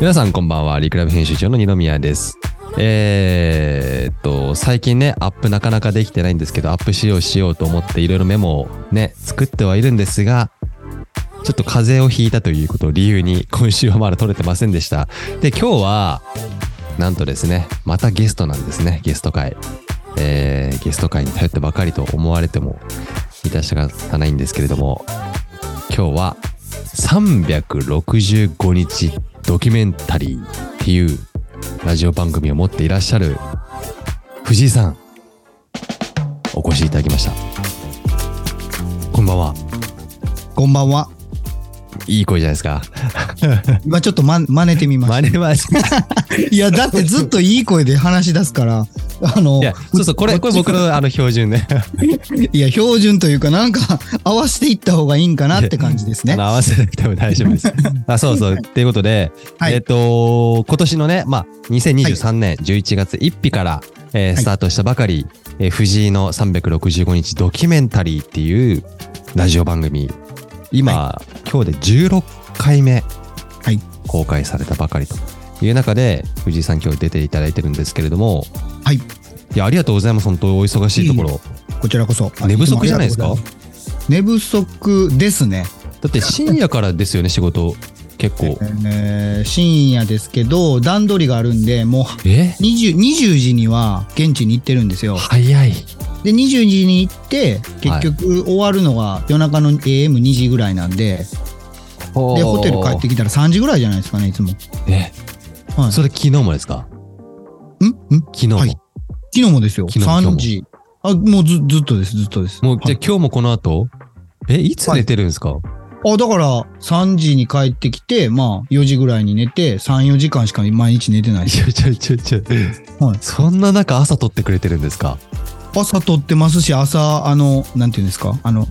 皆さんこんばんは、リクラブ編集長の二宮です。えーっと、最近ね、アップなかなかできてないんですけど、アップしようしようと思っていろいろメモをね、作ってはいるんですが、ちょっと風邪をひいたということを理由に、今週はまだ撮れてませんでした。で、今日は、なんとですね、またゲストなんですね、ゲスト会。えー、ゲスト会に頼ってばかりと思われても致し方ないんですけれども、今日は365日ドキュメンタリーっていうラジオ番組を持っていらっしゃる藤井さん、お越しいただきました。こんばんは。こんばんは。いい声じゃないですか。今ちょっとま真似てみまし真似ました。た。いや、だってずっといい声で話し出すから、あの、そうそう、これ、これ僕のあの標準ね。いや、標準というか、なんか、合わせていった方がいいんかなって感じですね。合わせなくても大丈夫です。あそうそう。っていうことで、はいえっ、と、今年のね、まあ、2023年11月1日から、えースタートしたばかり、えー藤井の365日ドキュメンタリーっていうラジオ番組、今、今日で16回目、はい公開されたばかりという中で、藤井さん今日出ていただいてるんですけれども、はい。いや、ありがとうございます。本当お忙しいところ。こちらこそ。寝不足じゃないですか？寝不足ですね。だって深夜からですよね、仕事。結構。えー深夜ですけど、段取りがあるんで、もうえ？20、20時には現地に行ってるんですよ。早い。で、20時に行って、結局終わるのが夜中の AM2 時ぐらいなんで、で、ホテル帰ってきたら3時ぐらいじゃないですかね、いつも。え、はい。それ昨日もですか？ん？ん？昨日も。はい昨日もですよ。昨日今日も3時。あ、もうずずっとです、ずっとです。もう、じゃ今日もこの後？え、いつ寝てるんですか、あ、だから、3時に帰ってきて、まあ、4時ぐらいに寝て、3、4時間しか毎日寝てないです。いや、ちょちょちょ。はいそんな中朝撮ってくれてるんですか？朝撮ってますし、朝、あの、なんていうんですか、あの、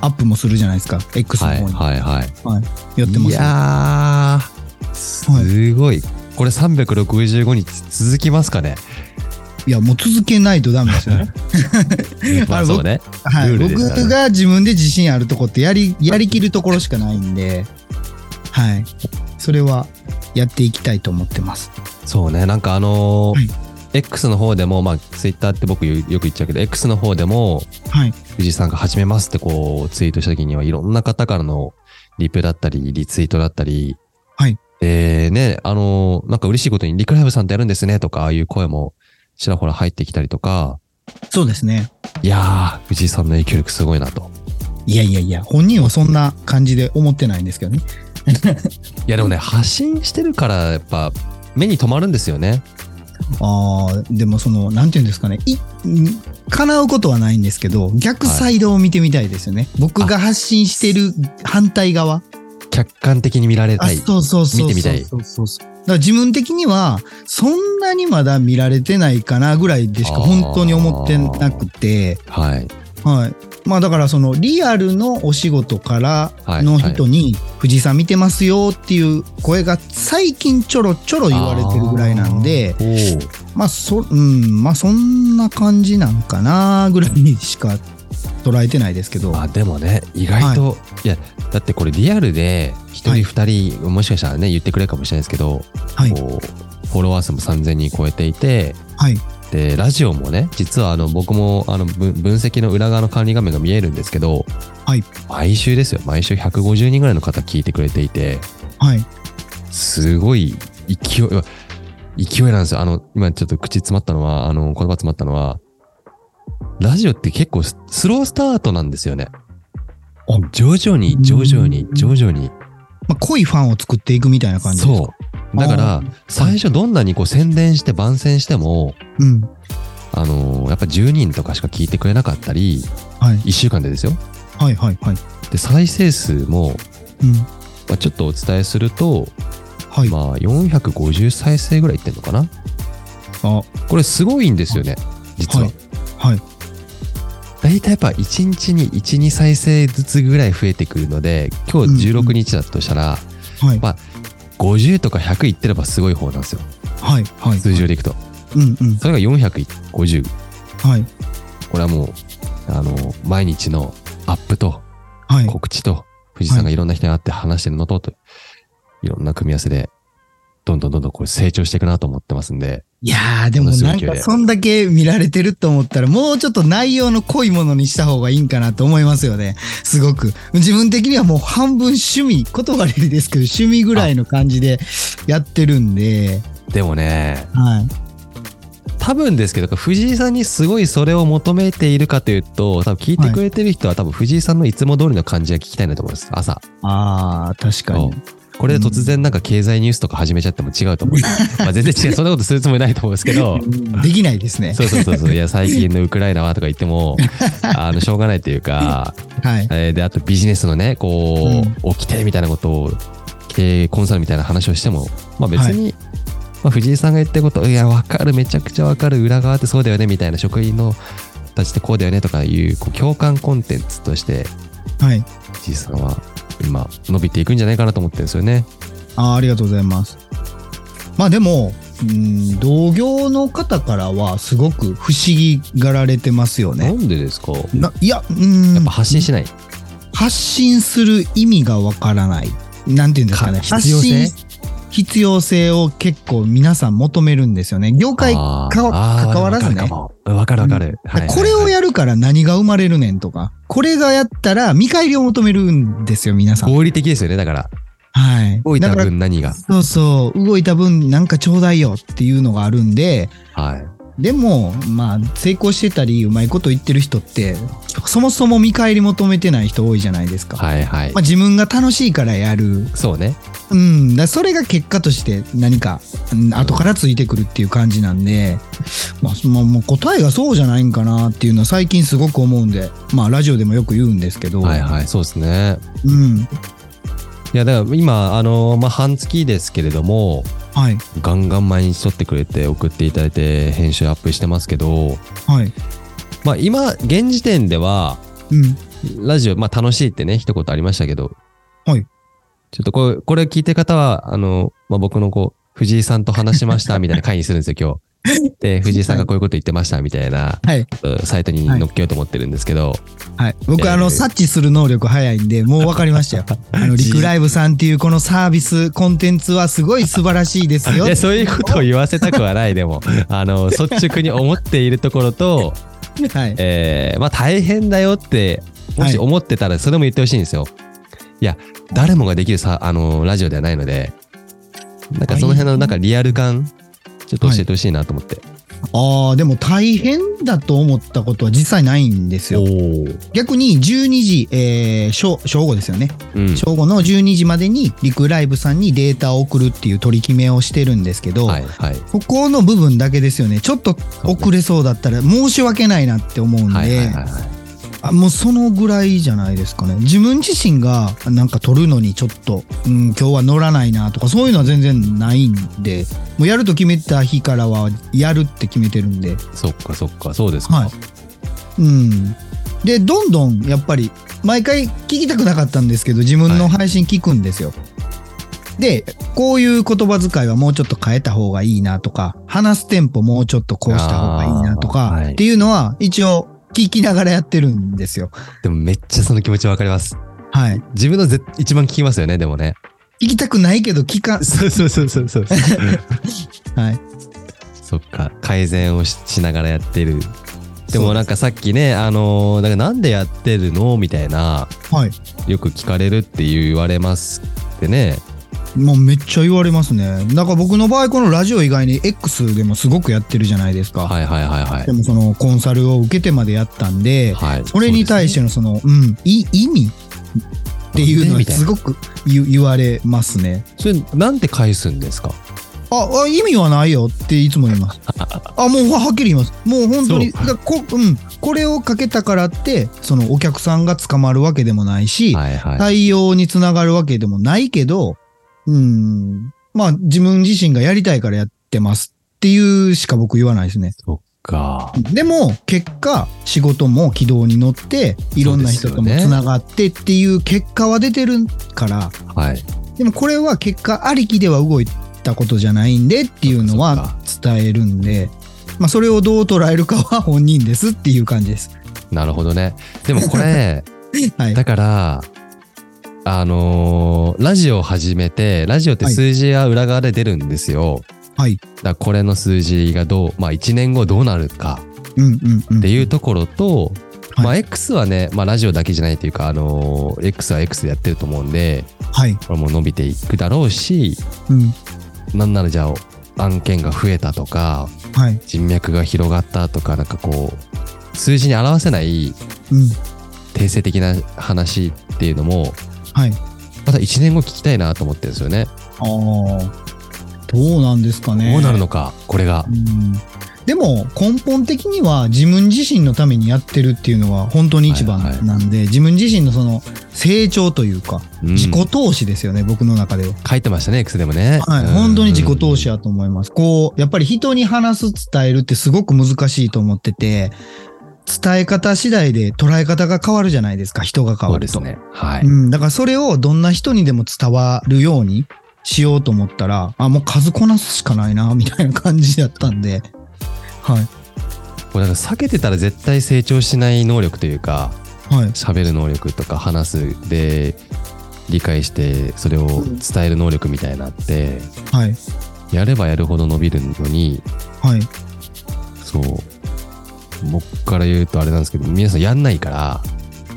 アップもするじゃないですか？X のはい方に。はいはい。やってます、いやー、すごい。これ365日続きますかね？いや、もう続けないとダメですよね。まあそうね。はい。僕が自分で自信あるとこってやり、やりきるところしかないんで、はい。それはやっていきたいと思ってます。そうね。なんかあのーはい X の方でも、まあ、ツイッターって僕よく言っちゃうけど、X の方でも、はい。藤井さんが始めますってこうツイートした時にはいろんな方からのリプだったり、リツイートだったり、はい。えー、ね、あのーなんか嬉しいことにリクライブさんってやるんですねとか、ああいう声もちらほら入ってきたりとか、そうですね。いやー、藤井さんの影響力すごいなと。いやいやいや、本人はそんな感じで思ってないんですけどね。いやでもね、発信してるからやっぱ目に留まるんですよね。ああ、でもその、なんていうんですかね、い、ん叶うことはないんですけど、逆サイドを見てみたいですよね。僕が発信してる反対側。客観的に見られあ、たい。そうそうそうそう。見てみたいそうそうそう。だから自分的には、そんなにまだ見られてないかなぐらいでしか本当に思ってなくて、はい。はい。まあだからそのリアルのお仕事からはいの人に、藤井さん見てますよっていう声が最近ちょろちょろ言われてるぐらいなんで、まあそ、うん、まあそんな感じなんかなぐらいにしか捉えてないですけど。あでもね意外と、い、やだってこれリアルで一はい人二人、もしかしたらね言ってくれるかもしれないですけど、はい。こうフォロワー数も3000人超えていてはい。でラジオもね実はあの僕もあの分分析の裏側の管理画面が見えるんですけど、はい。毎週ですよ。毎週150人ぐらいの方聞いてくれていてはい。すごい勢い勢いなんですよ。あの今ちょっと口詰まったのはあの言葉詰まったのはラジオって結構ススロースタートなんですよね。あ徐々に徐々に徐々に。まあ濃いファンを作っていくみたいな感じですか？そうだから最初どんなにこう宣伝して番宣してもうん。あのーやっぱ10人とかしか聞いてくれなかったりはい。1週間でですよはいはいはい。で再生数も、うん。まあ、ちょっとお伝えすると、はい。まあ450再生ぐらいいってんのかな？あ、これすごいんですよね実は、はいはい。大体やっぱ1日に12再生ずつぐらい増えてくるので今日16日だとしたら、はい。まあ50とか100いってればすごい方なんですよはい。はい。数字でいくとうんうん。それが450はい。これはもうあの毎日のアップとはい。告知と藤井さんがいろんな人に会って話してるのとといろんな組み合わせでどんどんどんどんこれ成長していくなと思ってますんで。いやー、でもなんかそんだけ見られてると思ったら、もうちょっと内容の濃いものにした方がいいんかなと思いますよね。すごく。自分的にはもう半分趣味、言葉悪いですけど、趣味ぐらいの感じでやってるんで。でもね、はい。多分ですけど、藤井さんにすごいそれを求めているかというと、多分聞いてくれてる人は多分藤井さんのいつも通りの感じが聞きたいなと思います。朝。ああ、確かに。これで突然なんか経済ニュースとか始めちゃっても違うと思う。まあ全然違う。そんなことするつもりないと思うんですけど。できないですね。そうそうそうそう。いや、最近のウクライナはとか言っても、あの、しょうがないというか、はい。えーで、あとビジネスのね、こう、起きてみたいなことを、経営コンサルみたいな話をしても、まあ別に、まあ藤井さんが言ってること、いや、わかる、めちゃくちゃわかる、裏側ってそうだよね、みたいな職員のたちってこうだよねとかいう、こう共感コンテンツとして、はい。藤井さんは今、伸びていくんじゃないかなと思ってるんですよね。あーありがとうございます。まあでも、うん同業の方からはすごく不思議がられてますよね。なんでですか？ないや、うんやっぱ発信しない。発信する意味がわからない。なんていうんですかね。か必要性？必要性を結構皆さん求めるんですよね。業界か関わらずねわかるわかるこれをやるから何が生まれるねんとか、これがやったら見返りを求めるんですよ、皆さん。合理的ですよね、だから。はい。動いた分何が。そうそう、動いた分なんかちょうだいよっていうのがあるんで、はい。でも、まあ、成功してたり、うまいこと言ってる人って、そもそも見返り求めてない人多いじゃないですか。はいはいまあ、。自分が楽しいからやる。そうね。うん。だそれが結果として何か、うん後からついてくるっていう感じなんで、まあ、そまあもう答えがそうじゃないんかなっていうのは最近すごく思うんで、まあ、ラジオでもよく言うんですけど、はいはい。そうですね。うん。いや、だから今、あの、まあ、半月ですけれども、はい。ガンガン毎日撮ってくれて送っていただいて編集アップしてますけど、はい。まあ今、現時点では、うん。ラジオ、まあ楽しいってね、一言ありましたけど、はい。ちょっとこれ、これ聞いてる方は、あの、まあ僕のこう、藤井さんと話しましたみたいな回にするんですよ、今日。で、藤井さんがこういうこと言ってましたみたいな、はい。サイトに載っけようと思ってるんですけど、はい。僕、えーあの、察知する能力早いんで、もう分かりましたよ。あの、リクライブさんっていうこのサービス、コンテンツはすごい素晴らしいですよそういうことを言わせたくはない、でも。あの、率直に思っているところと、はい。えー、まあ大変だよって、もし思ってたらそれも言ってほしいんですよ。いや、誰もができるさ、あの、ラジオではないので、なんかその辺のなんかリアル感、ちょっと教えてほしいなと思って。ああ、でも大変だと思ったことは実際ないんですよ。お逆に12時、えー、正正午ですよね。うん。正午の12時までにリクライブさんにデータを送るっていう取り決めをしてるんですけど、はいはい。ここの部分だけですよね。ちょっと遅れそうだったら申し訳ないなって思うんで、はいはいはいはい。あもうそのぐらいじゃないですかね。自分自身がなんか撮るのにちょっと、うん、今日は乗らないなとかそういうのは全然ないんで、もうやると決めた日からはやるって決めてるんで、そっかそっか、そうですか。はいうん。で、どんどんやっぱり毎回聞きたくなかったんですけど、自分の配信聞くんですよ。で、こういう言葉遣いはもうちょっと変えた方がいいなとか、話すテンポもうちょっとこうした方がいいなとか、はいっていうのは一応聞きながらやってるんですよ。でもめっちゃその気持ちわかります。はい。自分のぜ一番聞きますよね、でもね。聞きたくないけど聞か、そうそうそうそうそう。はい。そっか、改善をししながらやってる。でもなんかさっきね、あのー、なんかなんでやってるの？みたいな、はい。よく聞かれるって言われますってね。もうめっちゃ言われますね。だから僕の場合、このラジオ以外に X でもすごくやってるじゃないですか。はいはいはいはいで。もそのコンサルを受けてまでやったんで、はい。それに対してのその、うん、い意味？っていうのはすごく言言われますね。それなんて返すんですか？あ、あ意味はないよっていつも言います。あ、もうはっきり言います。もう本当に、だこうん、これをかけたからって、そのお客さんが捕まるわけでもないし、はいはい。対応につながるわけでもないけど、うん、まあ自分自身がやりたいからやってますっていうしか僕言わないですね。そっか。でも結果仕事も軌道に乗っていろんな人ともそうですよねつながってっていう結果は出てるから、はい。でもこれは結果ありきでは動いたことじゃないんでっていうのはか伝えるんで、まあそれをどう捉えるかは本人ですっていう感じです。なるほどね。でもこれ、はい。だから、あのーラジオを始めて、ラジオって数字が裏側で出るんですよ。はい。だこれの数字がどう、まあ1年後どうなるかうんうんうん。っていうところと、はいまあ X はね、まあラジオだけじゃないというか、あのー X は X でやってると思うんで、はい。これも伸びていくだろうし、うん。なんならじゃあ案件が増えたとか、はい。人脈が広がったとか、なんかこう、数字に表せないうん。定性的な話っていうのも、はい。また1年後聞きたいなと思ってるんですよね。ああ。どうなんですかね。どうなるのか、これがう。んでも根本的には自分自身のためにやってるっていうのが本当に一番はいはいなんで、自分自身のその成長というか、うん自己投資ですよね、僕の中では。書いてましたね、X でもね。はい、うん本当に自己投資やと思います。こう、やっぱり人に話す、伝えるってすごく難しいと思ってて、伝え方次第で捉え方が変わるじゃないですか、人が変わると。ね。はい。うん、だからそれをどんな人にでも伝わるようにしようと思ったら、あ、もう数こなすしかないな、みたいな感じだったんで、はい、これなんか避けてたら絶対成長しない能力というか、はい、喋る能力とか話すで、理解してそれを伝える能力みたいなって、はい、やればやるほど伸びるのに、はい。そう。僕から言うとあれなんですけど、皆さんやんないから、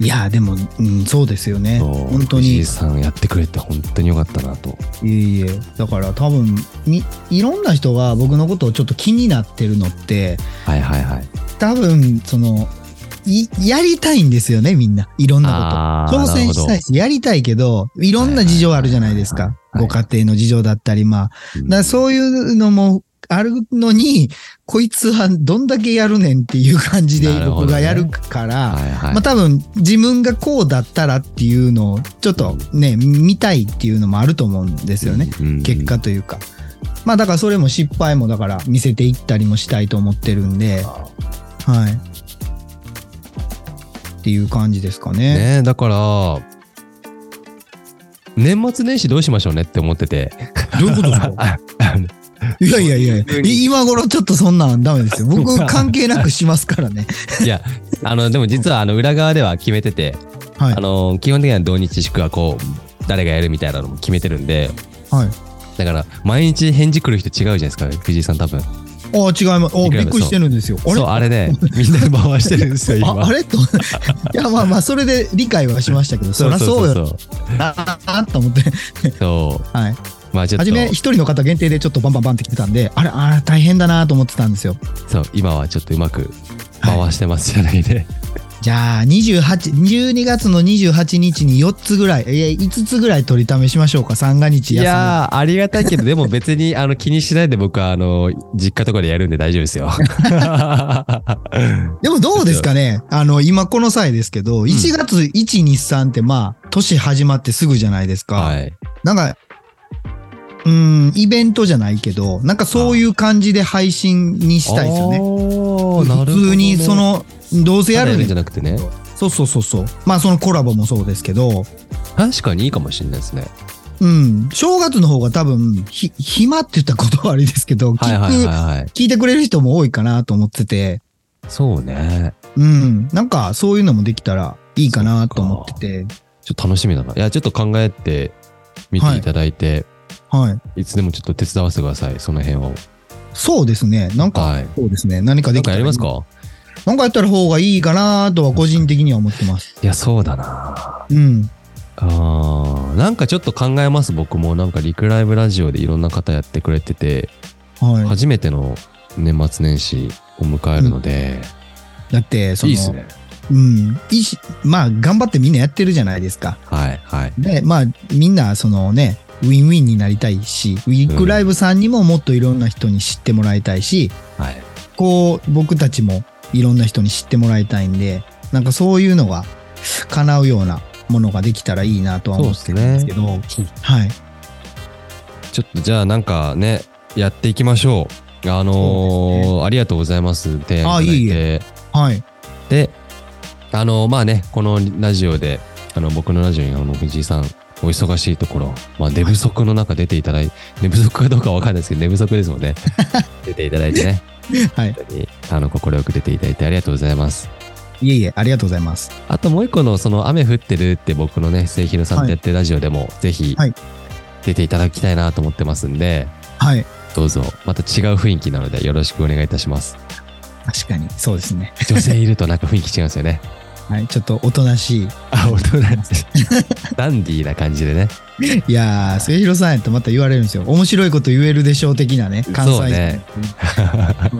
いや、でも、うん、そうですよね。本当に藤井。さんやってくれて本当によかったなと。いえいえ。だから多分、み、いろんな人が僕のことをちょっと気になってるのって、はいはいはい。多分、その、い、やりたいんですよね、みんな。いろんなこと。挑戦したいし、やりたいけど、いろんな事情あるじゃないですか。はいご家庭の事情だったり、まあ。うんだそういうのもあるのに、こいつはどんだけやるねんっていう感じで僕がやるから、はいはい。まあ多分自分がこうだったらっていうのをちょっとね、見たいっていうのもあると思うんですよね。うん結果というか。まあだからそれも失敗もだから見せていったりもしたいと思ってるんで、はい。っていう感じですかね。ねだから、年末年始どうしましょうねって思ってて。どういうことですか？あ いやいやいやいや、い今頃ちょっとそんなんダメですよ。僕関係なくしますからね。いや、あの、でも実はあの裏側では決めてて、はいあ。の、基本的には同日祝はこう、誰がやるみたいなのも決めてるんで、はい。だから、毎日返事来る人違うじゃないですか、藤井さん多分。あ違います。おびっくりしてるんですよ。あれ？そう、あれね、みんなで回してるんですよ、今。ああれ？と。いや、まあまあ、それで理解はしましたけど、そりゃそうよ。そうああと思って。そう。はい。まあちょっと、はじめ、一人の方限定でちょっとバンバンバンって来てたんで、あれ、あれ大変だなと思ってたんですよ。そう、今はちょっとうまく回してますじゃないで。じゃあ、28、12月の28日に4つぐらい、いや、5つぐらい取りためしましょうか、三が日い休み。やー、ありがたいけど、でも別に あの気にしないで僕はあの、実家とかでやるんで大丈夫ですよ。でもどうですかねあの、今この際ですけど、1月1、2、3ってまあ、年始まってすぐじゃないですか。はい。なんか、うーん、イベントじゃないけど、なんかそういう感じで配信にしたいですよね。おーなるほどね普通に、そ、の、どうせやるねんじゃなくてね。そうそうそうそう。まあそのコラボもそうですけど、確かにいいかもしれないですね。うん、正月の方が多分、ひ、暇って言ったことは悪いですけど、聞く、はいはいはいはい。聞いてくれる人も多いかなと思ってて、そうね。うん、なんかそういうのもできたらいいかなと思ってて、ちょっと楽しみだな。いや、ちょっと考えてみていただいて、はい。い、つでもちょっと手伝わせてください、その辺を。そうですね。なんか、はいそうですね。何かできたらいいやりますか？なんかやったら方がいいかなとは個人的には思ってます。いや、そうだな。うん。あーなんかちょっと考えます、僕も。なんかリクライブラジオでいろんな方やってくれてて、はい。初めての年末年始を迎えるので、だって、その、いいですね。うん。いいし、まあ、頑張ってみんなやってるじゃないですか。はい、はい。で、まあ、みんな、そのね、ウィンウィンになりたいし、ウィークライブさんにももっといろんな人に知ってもらいたいし、はい。こう、僕たちもいろんな人に知ってもらいたいんで、なんかそういうのが叶うようなものができたらいいなとは思ってるんですけど、はい。ちょっとじゃあなんかね、やっていきましょう。あのーありがとうございます。提案いただいて。あいえいはい。で、あのーまあね、このラジオで、あの、僕のラジオにあの、藤井さん、お忙しいところ、まあ、寝不足の中出ていただいて、寝不足かどうかわかんないですけど、寝不足ですもんね。出ていただいてね、はい。本当に、あの、快く出ていただいてありがとうございます。いえいえ、ありがとうございます。あともう一個の、その雨降ってるって僕のね、末広さんとやってるラジオでも、ぜひはい、出ていただきたいなと思ってますんで、はい。どうぞ、また違う雰囲気なのでよろしくお願いいたします。確かに、そうですね。女性いるとなんか雰囲気違うんですよね。はい。ちょっとおとなしあ、大人ダンディーな感じでね。い。いやー、末広さんやとまた言われるんですよ。面白いこと言えるでしょう的なね。関西人。そうね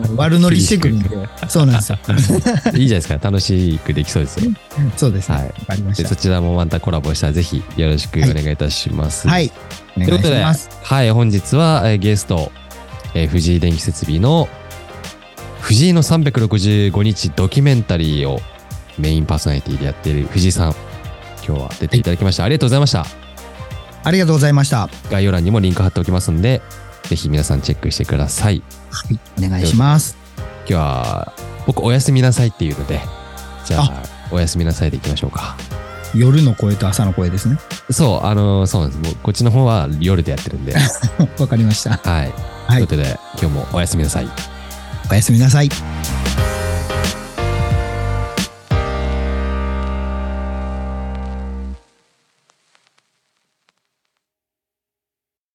うん悪乗りしてくるんで。そうなんですよ。いいじゃないですか。楽しくできそうですよ。そうですね。はいわかりましでそちらもまたコラボしたらぜひよろしくお願いいたします。た。はい。お願いということで、します。はい、本日は、えーゲスト、えー藤井電気設備の藤井の365日ドキュメンタリーをメインパーソナリティでやっている藤井さん、今日は出ていただきました。ありがとうございました。ありがとうございました。は概要欄にもリンク貼っておきますんで、ぜひ皆さんチェックしてください。い。お願いします。今日は僕おやすみなさいっていうので、じゃあおやすみなさいでいきましょうか。夜の声と朝の声ですね。そう、あのそうなんです。もうこっちの方は夜でやってるんで。わかりました。はい。はいということで、今日もおやすみなさい。おやすみなさい。「